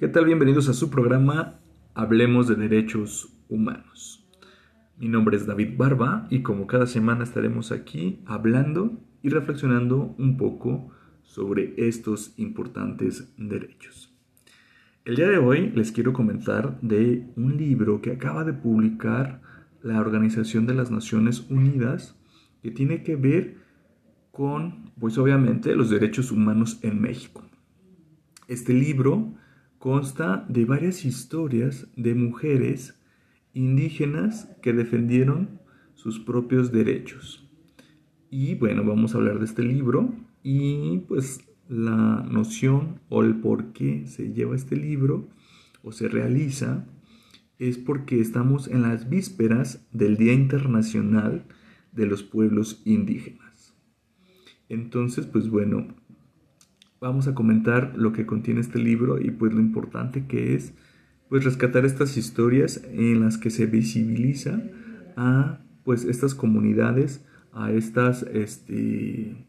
¿Qué tal? Bienvenidos a su programa Hablemos de Derechos Humanos. Mi nombre es David Barba y como cada semana estaremos aquí hablando y reflexionando un poco sobre estos importantes derechos. El día de hoy les quiero comentar de un libro que acaba de publicar la Organización de las Naciones Unidas que tiene que ver con, pues obviamente, los derechos humanos en México. Este libro consta de varias historias de mujeres indígenas que defendieron sus propios derechos. Y bueno, vamos a hablar de este libro y pues la noción o el por qué se lleva este libro o se realiza es porque estamos en las vísperas del Día Internacional de los Pueblos Indígenas. Entonces, pues bueno, vamos a comentar lo que contiene este libro y pues lo importante que es pues rescatar estas historias en las que se visibiliza a pues estas comunidades, a estas este,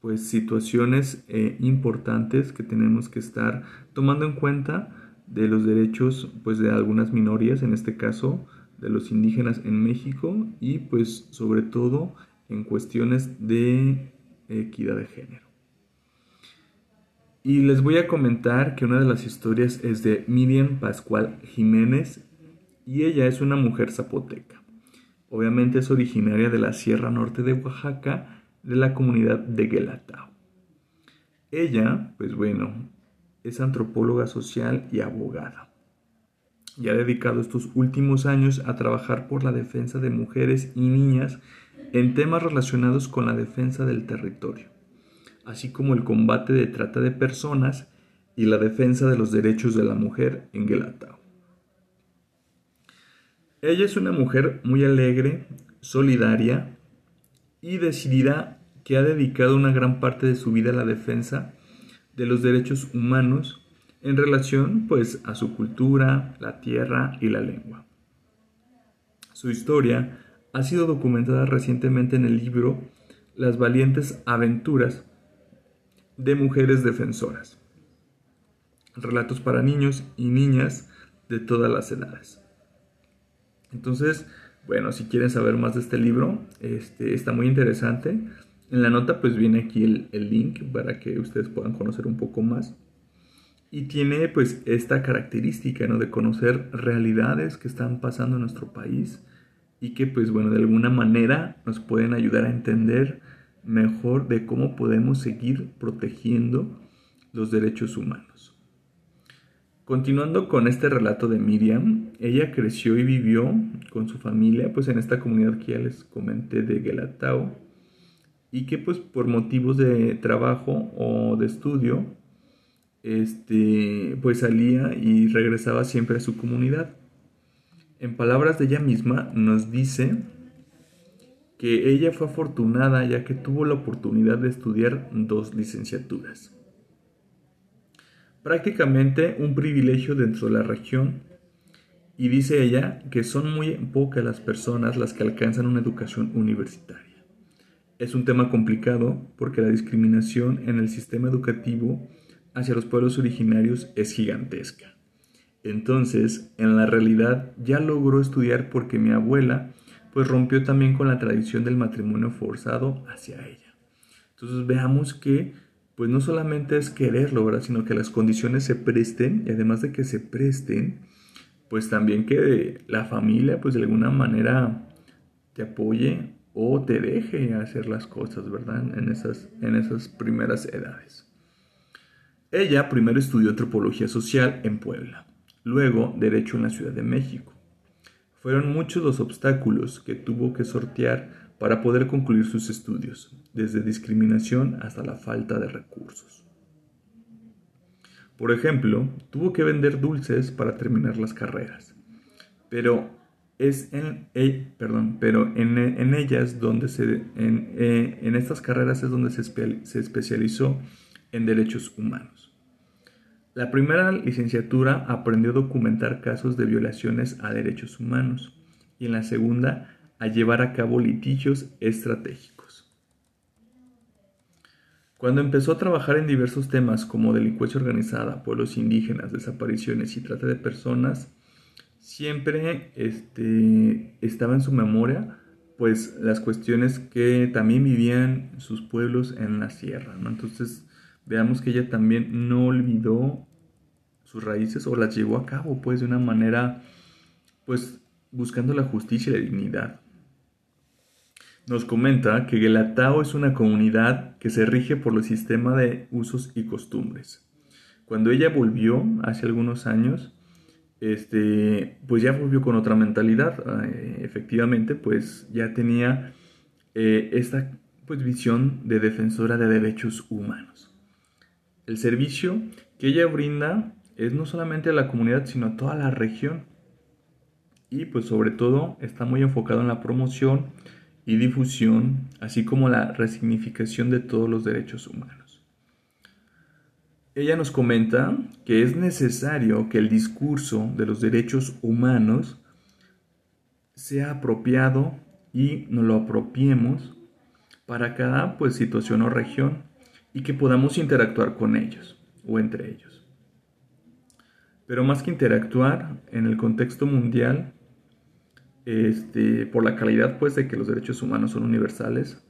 pues situaciones eh, importantes que tenemos que estar tomando en cuenta de los derechos pues de algunas minorías, en este caso de los indígenas en México y pues sobre todo en cuestiones de equidad de género. Y les voy a comentar que una de las historias es de Miriam Pascual Jiménez y ella es una mujer zapoteca. Obviamente es originaria de la Sierra Norte de Oaxaca, de la comunidad de Guelatao. Ella, pues bueno, es antropóloga social y abogada. Y ha dedicado estos últimos años a trabajar por la defensa de mujeres y niñas en temas relacionados con la defensa del territorio así como el combate de trata de personas y la defensa de los derechos de la mujer en Guelatao. Ella es una mujer muy alegre, solidaria y decidida que ha dedicado una gran parte de su vida a la defensa de los derechos humanos en relación pues a su cultura, la tierra y la lengua. Su historia ha sido documentada recientemente en el libro Las valientes aventuras de mujeres defensoras. Relatos para niños y niñas de todas las edades. Entonces, bueno, si quieren saber más de este libro, este, está muy interesante. En la nota pues viene aquí el, el link para que ustedes puedan conocer un poco más. Y tiene pues esta característica, ¿no? De conocer realidades que están pasando en nuestro país y que pues bueno, de alguna manera nos pueden ayudar a entender mejor de cómo podemos seguir protegiendo los derechos humanos. Continuando con este relato de Miriam, ella creció y vivió con su familia pues en esta comunidad que ya les comenté de Gelatao y que pues por motivos de trabajo o de estudio este pues salía y regresaba siempre a su comunidad. En palabras de ella misma nos dice que ella fue afortunada ya que tuvo la oportunidad de estudiar dos licenciaturas. Prácticamente un privilegio dentro de la región y dice ella que son muy pocas las personas las que alcanzan una educación universitaria. Es un tema complicado porque la discriminación en el sistema educativo hacia los pueblos originarios es gigantesca. Entonces, en la realidad ya logró estudiar porque mi abuela pues rompió también con la tradición del matrimonio forzado hacia ella. Entonces veamos que pues no solamente es quererlo, ¿verdad? sino que las condiciones se presten y además de que se presten, pues también que la familia pues de alguna manera te apoye o te deje hacer las cosas, ¿verdad? En esas, en esas primeras edades. Ella primero estudió antropología social en Puebla, luego derecho en la Ciudad de México fueron muchos los obstáculos que tuvo que sortear para poder concluir sus estudios, desde discriminación hasta la falta de recursos. Por ejemplo, tuvo que vender dulces para terminar las carreras, pero es en, eh, ellas donde se, en, eh, en, estas carreras es donde se especializó en derechos humanos. La primera licenciatura aprendió a documentar casos de violaciones a derechos humanos y en la segunda a llevar a cabo litigios estratégicos. Cuando empezó a trabajar en diversos temas como delincuencia organizada, pueblos indígenas, desapariciones y trata de personas, siempre este, estaba en su memoria pues las cuestiones que también vivían sus pueblos en la sierra, ¿no? Entonces veamos que ella también no olvidó sus raíces o las llevó a cabo pues de una manera pues buscando la justicia y la dignidad. Nos comenta que Gelatao es una comunidad que se rige por el sistema de usos y costumbres. Cuando ella volvió hace algunos años, este, pues ya volvió con otra mentalidad. Eh, efectivamente, pues ya tenía eh, esta pues, visión de defensora de derechos humanos. El servicio que ella brinda es no solamente a la comunidad, sino a toda la región. Y pues sobre todo está muy enfocado en la promoción y difusión, así como la resignificación de todos los derechos humanos. Ella nos comenta que es necesario que el discurso de los derechos humanos sea apropiado y nos lo apropiemos para cada pues, situación o región y que podamos interactuar con ellos o entre ellos. Pero más que interactuar en el contexto mundial, este, por la calidad pues, de que los derechos humanos son universales,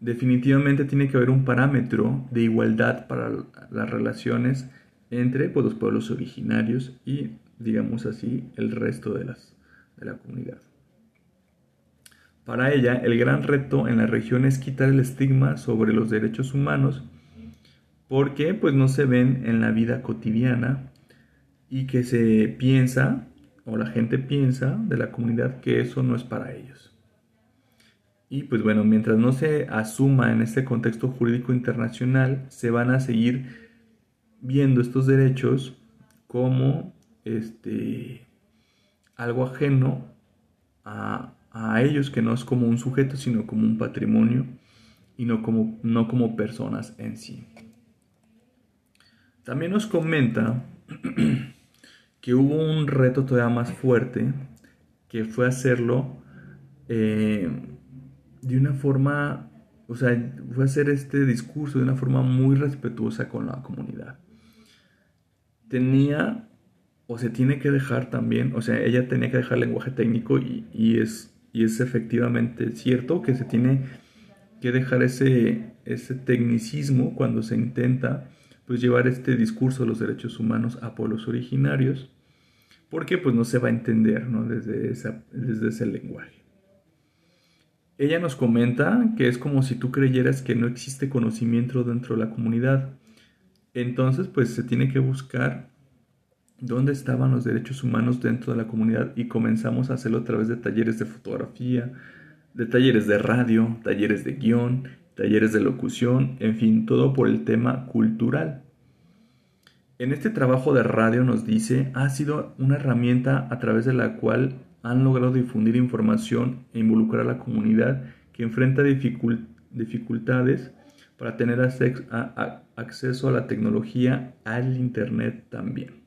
definitivamente tiene que haber un parámetro de igualdad para las relaciones entre pues, los pueblos originarios y, digamos así, el resto de, las, de la comunidad. Para ella, el gran reto en la región es quitar el estigma sobre los derechos humanos porque pues no se ven en la vida cotidiana y que se piensa o la gente piensa de la comunidad que eso no es para ellos. Y pues bueno, mientras no se asuma en este contexto jurídico internacional, se van a seguir viendo estos derechos como este, algo ajeno a, ellos, que no es como un sujeto, sino como un patrimonio y no como, no como personas en sí. También nos comenta que hubo un reto todavía más fuerte, que fue hacerlo eh, de una forma, o sea, fue hacer este discurso de una forma muy respetuosa con la comunidad. Tenía, o se tiene que dejar también, o sea, ella tenía que dejar lenguaje técnico y, es, y es efectivamente cierto que se tiene que dejar ese, ese tecnicismo cuando se intenta pues llevar este discurso de los derechos humanos a pueblos originarios, porque pues no se va a entender ¿no? desde, esa, desde ese lenguaje. Ella nos comenta que es como si tú creyeras que no existe conocimiento dentro de la comunidad. Entonces, pues se tiene que buscar dónde estaban los derechos humanos dentro de la comunidad y comenzamos a hacerlo a través de talleres de fotografía, de talleres de radio, talleres de guion, talleres de locución, en fin, todo por el tema cultural. En este trabajo de radio nos dice, ha sido una herramienta a través de la cual han logrado difundir información e involucrar a la comunidad que enfrenta dificultades para tener acceso a la tecnología, al Internet también.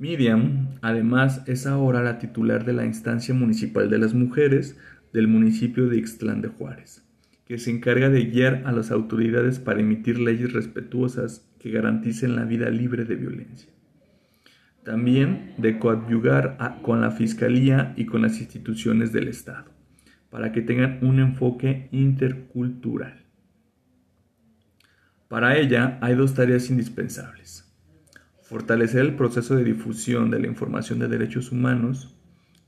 Miriam, además, es ahora la titular de la instancia municipal de las mujeres del municipio de Ixtlán de Juárez, que se encarga de guiar a las autoridades para emitir leyes respetuosas que garanticen la vida libre de violencia. También de coadyugar con la Fiscalía y con las instituciones del Estado, para que tengan un enfoque intercultural. Para ella hay dos tareas indispensables. Fortalecer el proceso de difusión de la información de derechos humanos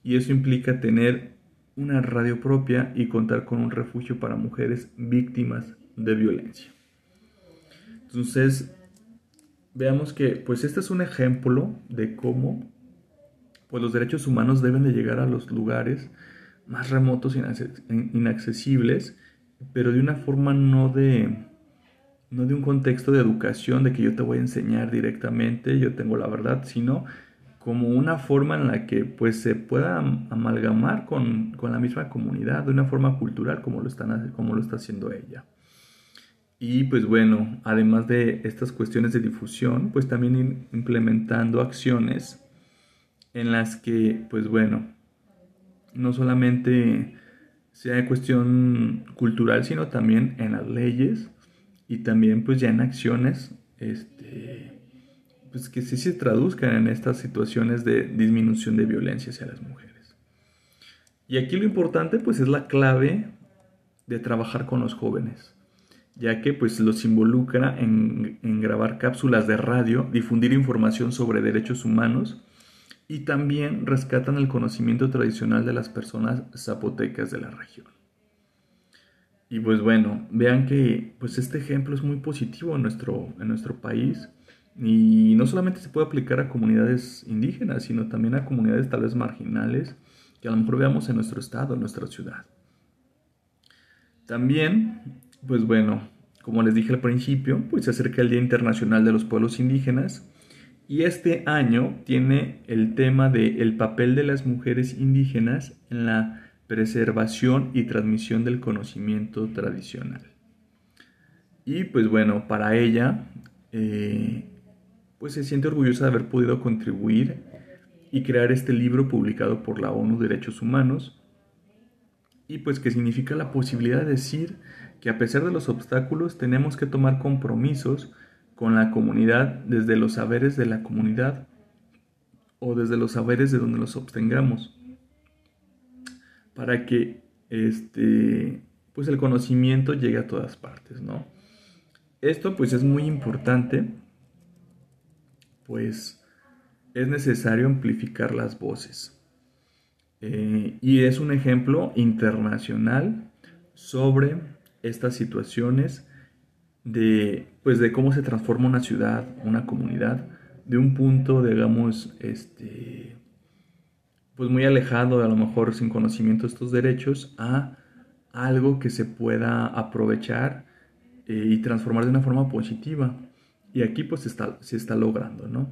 y eso implica tener una radio propia y contar con un refugio para mujeres víctimas de violencia. Entonces, veamos que pues este es un ejemplo de cómo pues los derechos humanos deben de llegar a los lugares más remotos e inaccesibles, pero de una forma no de no de un contexto de educación de que yo te voy a enseñar directamente, yo tengo la verdad, sino como una forma en la que pues se pueda amalgamar con, con la misma comunidad, de una forma cultural como lo, están, como lo está haciendo ella. Y pues bueno, además de estas cuestiones de difusión, pues también implementando acciones en las que, pues bueno, no solamente sea cuestión cultural, sino también en las leyes, y también pues ya en acciones este, pues que sí se traduzcan en estas situaciones de disminución de violencia hacia las mujeres. Y aquí lo importante pues es la clave de trabajar con los jóvenes, ya que pues los involucra en, en grabar cápsulas de radio, difundir información sobre derechos humanos y también rescatan el conocimiento tradicional de las personas zapotecas de la región. Y pues bueno, vean que pues este ejemplo es muy positivo en nuestro, en nuestro país y no solamente se puede aplicar a comunidades indígenas, sino también a comunidades tal vez marginales que a lo mejor veamos en nuestro estado, en nuestra ciudad. También, pues bueno, como les dije al principio, pues se acerca el Día Internacional de los Pueblos Indígenas y este año tiene el tema de el papel de las mujeres indígenas en la preservación y transmisión del conocimiento tradicional. Y pues bueno, para ella, eh, pues se siente orgullosa de haber podido contribuir y crear este libro publicado por la ONU Derechos Humanos, y pues que significa la posibilidad de decir que a pesar de los obstáculos tenemos que tomar compromisos con la comunidad desde los saberes de la comunidad o desde los saberes de donde los obtengamos para que este, pues el conocimiento llegue a todas partes, ¿no? Esto pues es muy importante, pues es necesario amplificar las voces. Eh, y es un ejemplo internacional sobre estas situaciones de, pues de cómo se transforma una ciudad, una comunidad, de un punto, digamos, este, pues muy alejado, a lo mejor sin conocimiento de estos derechos, a algo que se pueda aprovechar eh, y transformar de una forma positiva. Y aquí pues está, se está logrando, ¿no?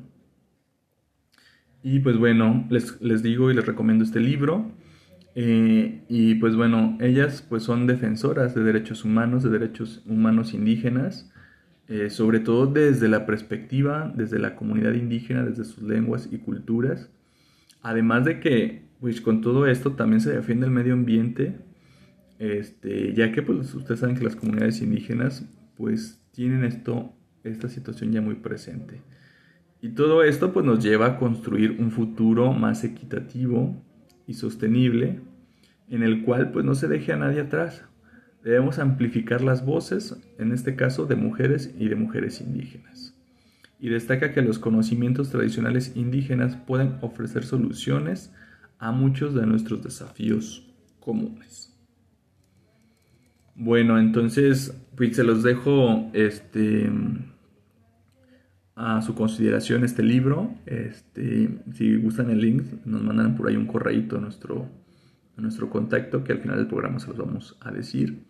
Y pues bueno, les, les digo y les recomiendo este libro. Eh, y pues bueno, ellas pues son defensoras de derechos humanos, de derechos humanos indígenas, eh, sobre todo desde la perspectiva, desde la comunidad indígena, desde sus lenguas y culturas. Además de que, pues con todo esto también se defiende el medio ambiente, este, ya que pues ustedes saben que las comunidades indígenas pues tienen esto, esta situación ya muy presente. Y todo esto pues nos lleva a construir un futuro más equitativo y sostenible en el cual pues no se deje a nadie atrás. Debemos amplificar las voces, en este caso de mujeres y de mujeres indígenas y destaca que los conocimientos tradicionales indígenas pueden ofrecer soluciones a muchos de nuestros desafíos comunes. Bueno, entonces pues se los dejo este, a su consideración este libro. Este, si gustan el link, nos mandan por ahí un correíto a nuestro, a nuestro contacto que al final del programa se los vamos a decir.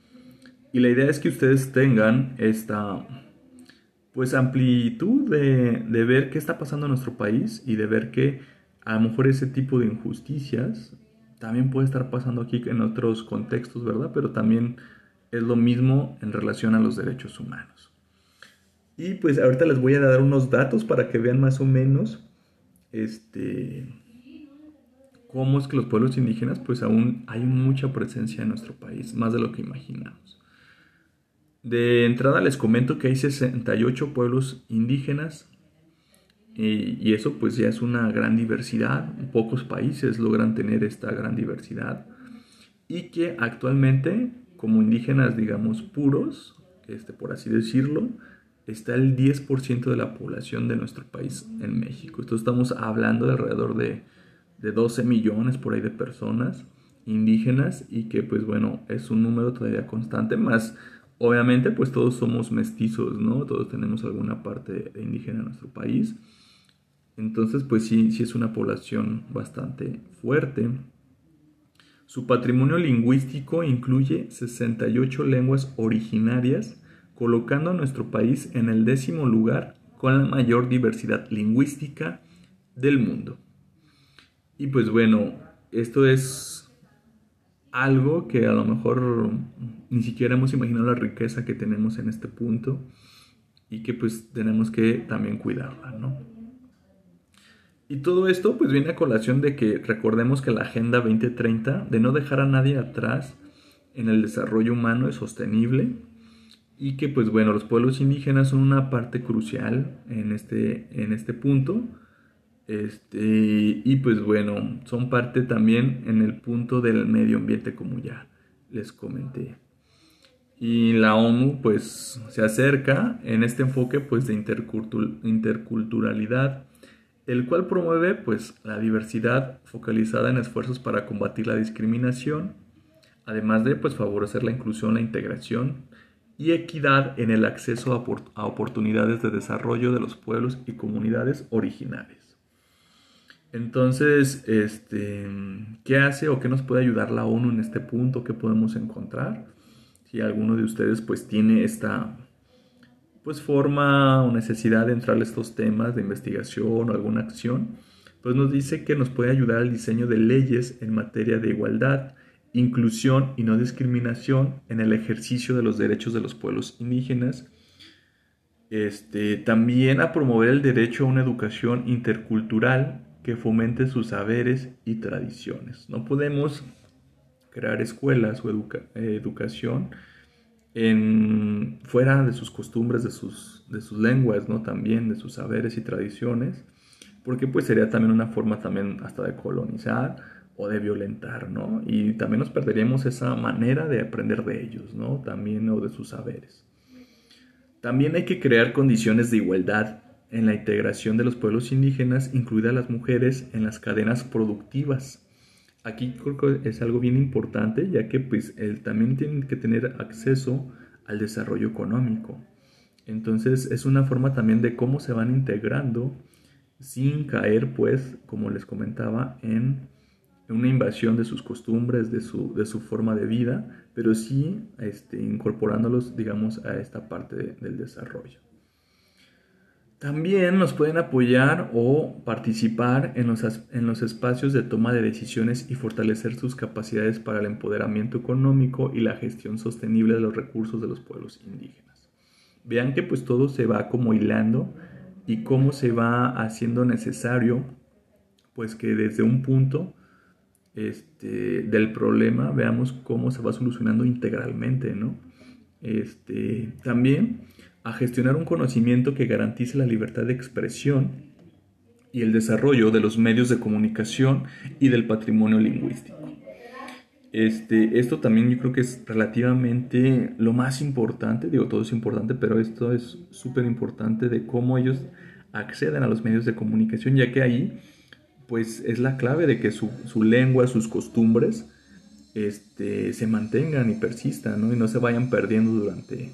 Y la idea es que ustedes tengan esta pues amplitud de, de, ver qué está pasando en nuestro país y de ver que a lo mejor ese tipo de injusticias también puede estar pasando aquí en otros contextos, ¿verdad? Pero también es lo mismo en relación a los derechos humanos. Y pues ahorita les voy a dar unos datos para que vean más o menos este cómo es que los pueblos indígenas pues aún hay mucha presencia en nuestro país, más de lo que imaginamos. De entrada les comento que hay 68 pueblos indígenas y eso pues ya es una gran diversidad. Pocos países logran tener esta gran diversidad y que actualmente como indígenas digamos puros, este, por así decirlo, está el 10% de la población de nuestro país en México. Entonces estamos hablando de alrededor de, de 12 millones por ahí de personas indígenas y que pues bueno es un número todavía constante más Obviamente, pues todos somos mestizos, ¿no? Todos tenemos alguna parte indígena en nuestro país. Entonces, pues sí, sí es una población bastante fuerte. Su patrimonio lingüístico incluye 68 lenguas originarias, colocando a nuestro país en el décimo lugar con la mayor diversidad lingüística del mundo. Y pues bueno, esto es algo que a lo mejor ni siquiera hemos imaginado la riqueza que tenemos en este punto y que pues tenemos que también cuidarla, ¿no? Y todo esto pues viene a colación de que recordemos que la Agenda 2030 de no dejar a nadie atrás en el desarrollo humano es sostenible y que pues bueno, los pueblos indígenas son una parte crucial en este, en este punto. Este, y pues bueno, son parte también en el punto del medio ambiente como ya les comenté. Y la ONU pues se acerca en este enfoque pues de interculturalidad, el cual promueve pues la diversidad focalizada en esfuerzos para combatir la discriminación, además de pues favorecer la inclusión, la integración y equidad en el acceso a, oportunidades de desarrollo de los pueblos y comunidades originales. Entonces, este, ¿qué hace o qué nos puede ayudar la ONU en este punto? ¿Qué podemos encontrar? Si alguno de ustedes pues tiene esta pues forma o necesidad de entrar a estos temas de investigación o alguna acción, pues nos dice que nos puede ayudar al diseño de leyes en materia de igualdad, inclusión y no discriminación en el ejercicio de los derechos de los pueblos indígenas. Este, también a promover el derecho a una educación intercultural que fomente sus saberes y tradiciones. No podemos crear escuelas o educación en, fuera de sus costumbres, de sus, de sus lenguas, ¿no? también de sus saberes y tradiciones, porque pues sería también una forma también hasta de colonizar o de violentar, ¿no? Y también nos perderíamos esa manera de aprender de ellos, ¿no? También o de sus saberes. También hay que crear condiciones de igualdad en la integración de los pueblos indígenas, incluidas las mujeres, en las cadenas productivas. Aquí creo es algo bien importante, ya que pues también tienen que tener acceso al desarrollo económico. Entonces es una forma también de cómo se van integrando sin caer pues, como les comentaba, en una invasión de sus costumbres, de su, de su forma de vida, pero sí este, incorporándolos, digamos, a esta parte del desarrollo. También nos pueden apoyar o participar en los, en los espacios de toma de decisiones y fortalecer sus capacidades para el empoderamiento económico y la gestión sostenible de los recursos de los pueblos indígenas. Vean que pues todo se va como hilando y cómo se va haciendo necesario pues que desde un punto este, del problema, veamos cómo se va solucionando integralmente, ¿no? Este, también a gestionar un conocimiento que garantice la libertad de expresión y el desarrollo de los medios de comunicación y del patrimonio lingüístico. Este, esto también yo creo que es relativamente lo más importante, digo todo es importante, pero esto es súper importante de cómo ellos acceden a los medios de comunicación, ya que ahí pues es la clave de que su, lengua, sus costumbres, este, se mantengan y persistan, ¿no? Y no se vayan perdiendo durante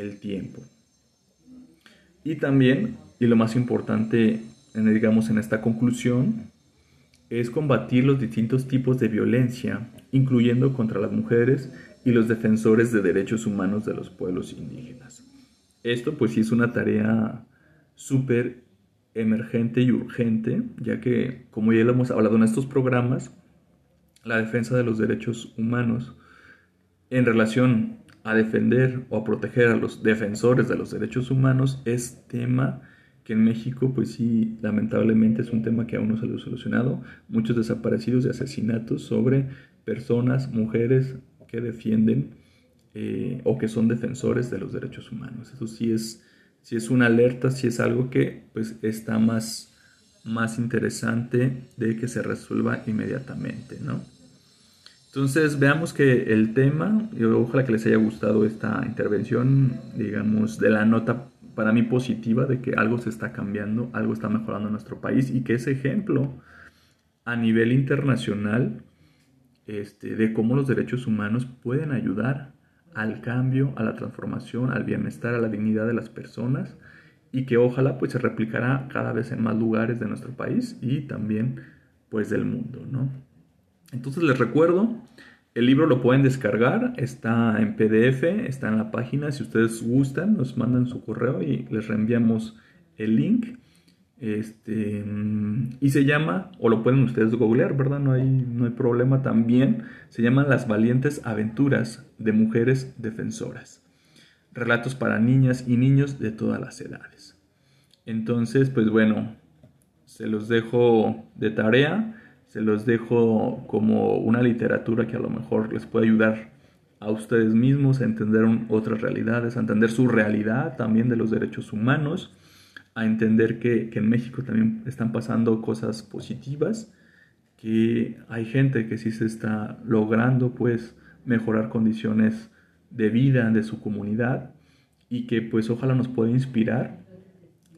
el tiempo. Y también, y lo más importante, digamos, en esta conclusión, es combatir los distintos tipos de violencia, incluyendo contra las mujeres y los defensores de derechos humanos de los pueblos indígenas. Esto pues sí es una tarea súper emergente y urgente, ya que, como ya lo hemos hablado en estos programas, la defensa de los derechos humanos en relación a defender o a proteger a los defensores de los derechos humanos es tema que en México, pues sí, lamentablemente es un tema que aún no se ha solucionado. Muchos desaparecidos y asesinatos sobre personas, mujeres que defienden eh, o que son defensores de los derechos humanos. Eso sí es si es una alerta, si es algo que pues está más, más interesante de que se resuelva inmediatamente, ¿no? Entonces veamos que el tema, ojalá que les haya gustado esta intervención, digamos, de la nota para mí positiva de que algo se está cambiando, algo está mejorando en nuestro país y que ese ejemplo a nivel internacional este, de cómo los derechos humanos pueden ayudar al cambio, a la transformación, al bienestar, a la dignidad de las personas y que ojalá pues se replicará cada vez en más lugares de nuestro país y también pues del mundo, ¿no? Entonces les recuerdo, el libro lo pueden descargar, está en PDF, está en la página, si ustedes gustan nos mandan su correo y les reenviamos el link. Este, y se llama, o lo pueden ustedes googlear, ¿verdad? No hay, no hay problema también. Se llaman Las valientes aventuras de mujeres defensoras. Relatos para niñas y niños de todas las edades. Entonces, pues bueno, se los dejo de tarea, se los dejo como una literatura que a lo mejor les puede ayudar a ustedes mismos, a entender otras realidades, a entender su realidad también de los derechos humanos, a entender que, que, en México también están pasando cosas positivas, que hay gente que sí se está logrando pues mejorar condiciones de vida de su comunidad y que pues ojalá nos pueda inspirar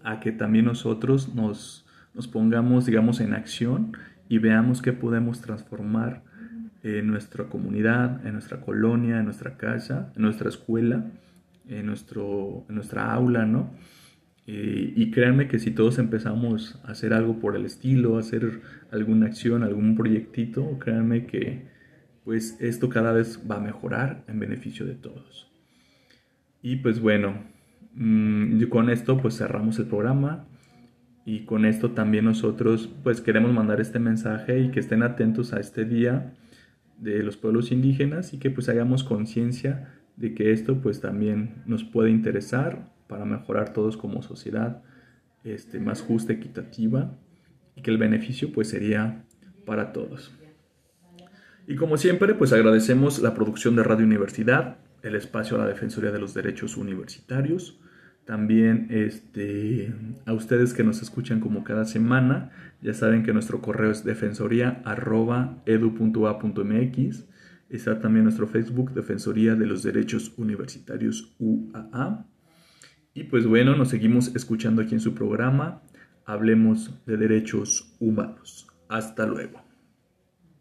a que también nosotros nos, nos pongamos digamos en acción y veamos qué podemos transformar en nuestra comunidad, en nuestra colonia, en nuestra casa, en nuestra escuela, en, nuestro, nuestra aula, ¿no? Eh, y créanme que si todos empezamos a hacer algo por el estilo, a hacer alguna acción, algún proyectito, créanme que pues esto cada vez va a mejorar en beneficio de todos. Y pues bueno, mm, con esto pues cerramos el programa y con esto también nosotros pues queremos mandar este mensaje y que estén atentos a este día de los pueblos indígenas y que pues hagamos conciencia de que esto pues también nos puede interesar para mejorar todos como sociedad este, más justa, equitativa y que el beneficio pues sería para todos. Y como siempre pues agradecemos la producción de Radio Universidad, el espacio a la Defensoría de los Derechos Universitarios, también este, a ustedes que nos escuchan como cada semana, ya saben que nuestro correo es defensoría.edu.a.mx. Está también nuestro Facebook, Defensoría de los Derechos Universitarios UAA. Y pues bueno, nos seguimos escuchando aquí en su programa. Hablemos de derechos humanos. Hasta luego.